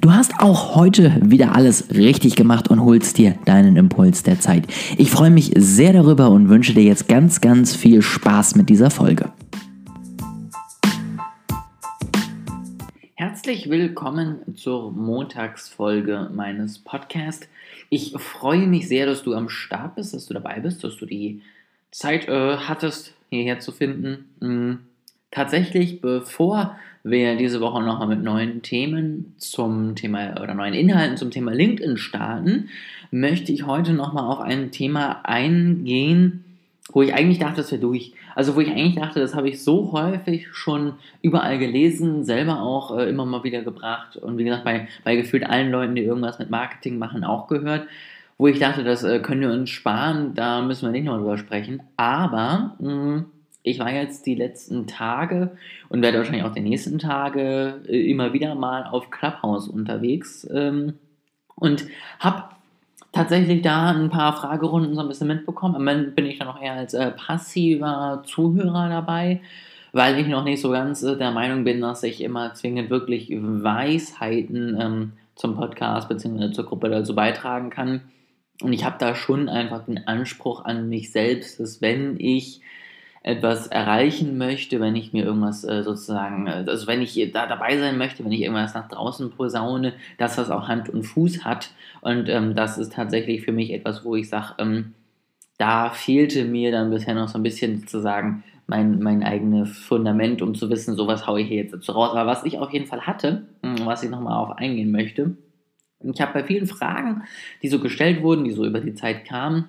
Du hast auch heute wieder alles richtig gemacht und holst dir deinen Impuls der Zeit. Ich freue mich sehr darüber und wünsche dir jetzt ganz, ganz viel Spaß mit dieser Folge. Herzlich willkommen zur Montagsfolge meines Podcasts. Ich freue mich sehr, dass du am Start bist, dass du dabei bist, dass du die Zeit äh, hattest, hierher zu finden. Tatsächlich, bevor wir diese Woche nochmal mit neuen Themen zum Thema oder neuen Inhalten zum Thema LinkedIn starten, möchte ich heute nochmal auf ein Thema eingehen, wo ich eigentlich dachte, das wäre durch. Also wo ich eigentlich dachte, das habe ich so häufig schon überall gelesen, selber auch äh, immer mal wieder gebracht und wie gesagt, bei, bei gefühlt allen Leuten, die irgendwas mit Marketing machen, auch gehört, wo ich dachte, das äh, können wir uns sparen, da müssen wir nicht noch drüber sprechen. Aber mh, mm, ich war jetzt die letzten Tage und werde wahrscheinlich auch die nächsten Tage äh, immer wieder mal auf Clubhouse unterwegs ähm, und habe tatsächlich da ein paar Fragerunden so ein bisschen mitbekommen. Am Ende bin ich dann noch eher als äh, passiver Zuhörer dabei, weil ich noch nicht so ganz äh, der Meinung bin, dass ich immer zwingend wirklich Weisheiten ähm, zum Podcast bzw. zur Gruppe dazu beitragen kann. Und ich habe da schon einfach den Anspruch an mich selbst, dass wenn ich etwas erreichen möchte, wenn ich mir irgendwas äh, sozusagen, äh, also wenn ich da dabei sein möchte, wenn ich irgendwas nach draußen posaune, dass das auch Hand und Fuß hat. Und ähm, das ist tatsächlich für mich etwas, wo ich sage, ähm, da fehlte mir dann bisher noch so ein bisschen sozusagen mein, mein eigenes Fundament, um zu wissen, sowas haue ich hier jetzt dazu raus. Aber was ich auf jeden Fall hatte, hm, was ich nochmal auf eingehen möchte, ich habe bei vielen Fragen, die so gestellt wurden, die so über die Zeit kamen,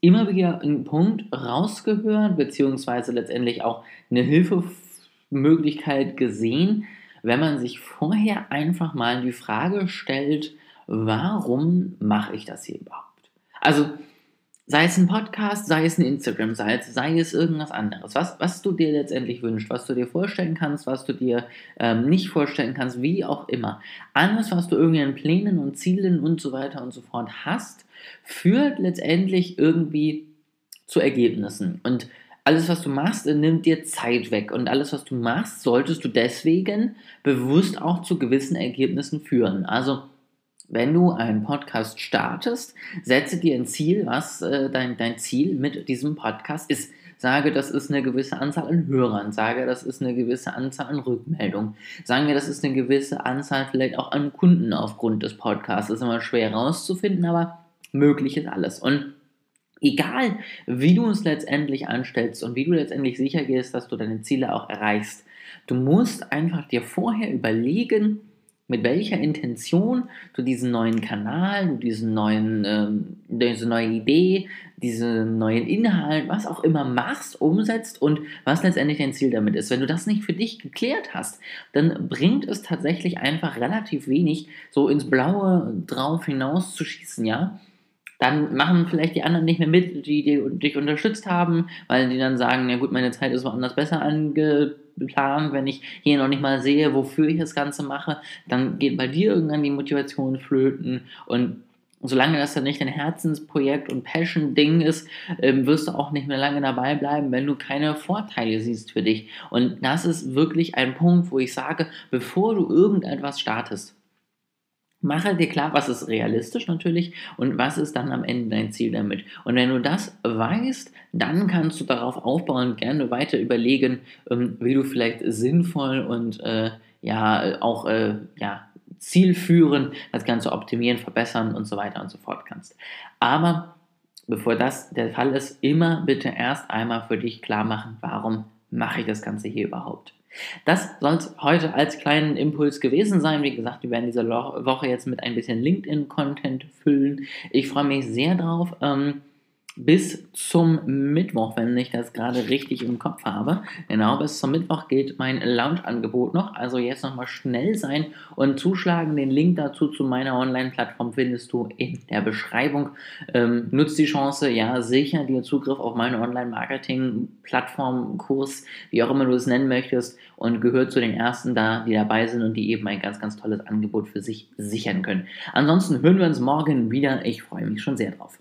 immer wieder einen Punkt rausgehört, beziehungsweise letztendlich auch eine Hilfemöglichkeit gesehen, wenn man sich vorher einfach mal die Frage stellt, warum mache ich das hier überhaupt? Also sei es ein Podcast, sei es eine Instagram-Seite, sei es irgendwas anderes, was, was du dir letztendlich wünschst, was du dir vorstellen kannst, was du dir ähm, nicht vorstellen kannst, wie auch immer. Alles, was du irgendwie an Plänen und Zielen und so weiter und so fort hast, führt letztendlich irgendwie zu Ergebnissen. Und alles, was du machst, nimmt dir Zeit weg. Und alles, was du machst, solltest du deswegen bewusst auch zu gewissen Ergebnissen führen. Also, wenn du einen Podcast startest, setze dir ein Ziel, was äh, dein, dein Ziel mit diesem Podcast ist. Sage, das ist eine gewisse Anzahl an Hörern. Sage, das ist eine gewisse Anzahl an Rückmeldungen. Sagen wir, das ist eine gewisse Anzahl vielleicht auch an Kunden aufgrund des Podcasts. Das ist immer schwer herauszufinden, aber möglich ist alles. Und egal, wie du es letztendlich anstellst und wie du letztendlich sicher gehst, dass du deine Ziele auch erreichst, du musst einfach dir vorher überlegen, mit welcher Intention du diesen neuen Kanal, du diesen neuen, ähm, diese neue Idee, diesen neuen Inhalt, was auch immer machst, umsetzt und was letztendlich dein Ziel damit ist. Wenn du das nicht für dich geklärt hast, dann bringt es tatsächlich einfach relativ wenig, so ins Blaue drauf hinaus zu schießen, ja dann machen vielleicht die anderen nicht mehr mit, die, die dich unterstützt haben, weil die dann sagen, ja gut, meine Zeit ist woanders besser angeplant, wenn ich hier noch nicht mal sehe, wofür ich das Ganze mache, dann geht bei dir irgendwann die Motivation flöten und solange das dann nicht dein Herzensprojekt und Passion-Ding ist, ähm, wirst du auch nicht mehr lange dabei bleiben, wenn du keine Vorteile siehst für dich. Und das ist wirklich ein Punkt, wo ich sage, bevor du irgendetwas startest, Mache dir klar, was ist realistisch natürlich und was ist dann am Ende dein Ziel damit. Und wenn du das weißt, dann kannst du darauf aufbauen und gerne weiter überlegen, ähm, wie du vielleicht sinnvoll und äh, ja auch äh, ja, zielführend das Ganze optimieren, verbessern und so weiter und so fort kannst. Aber bevor das der Fall ist, immer bitte erst einmal für dich klar machen, warum mache ich das Ganze hier überhaupt. Das soll es heute als kleinen Impuls gewesen sein. Wie gesagt, wir werden diese Woche jetzt mit ein bisschen LinkedIn-Content füllen. Ich freue mich sehr drauf. Ähm, bis zum Mittwoch, wenn ich das gerade richtig im Kopf habe. Genau, bis zum Mittwoch geht mein Lounge-Angebot noch. Also jetzt nochmal schnell sein und zuschlagen. Den Link dazu zu meiner Online-Plattform findest du in der Beschreibung. Ähm, nutzt die Chance, ja, sicher dir Zugriff auf meine Online-Marketing-Plattform, Kurs, wie auch immer du es nennen möchtest und gehört zu den ersten da, die dabei sind und die eben ein ganz, ganz tolles Angebot für sich sichern können. Ansonsten hören wir uns morgen wieder. Ich freue mich schon sehr drauf.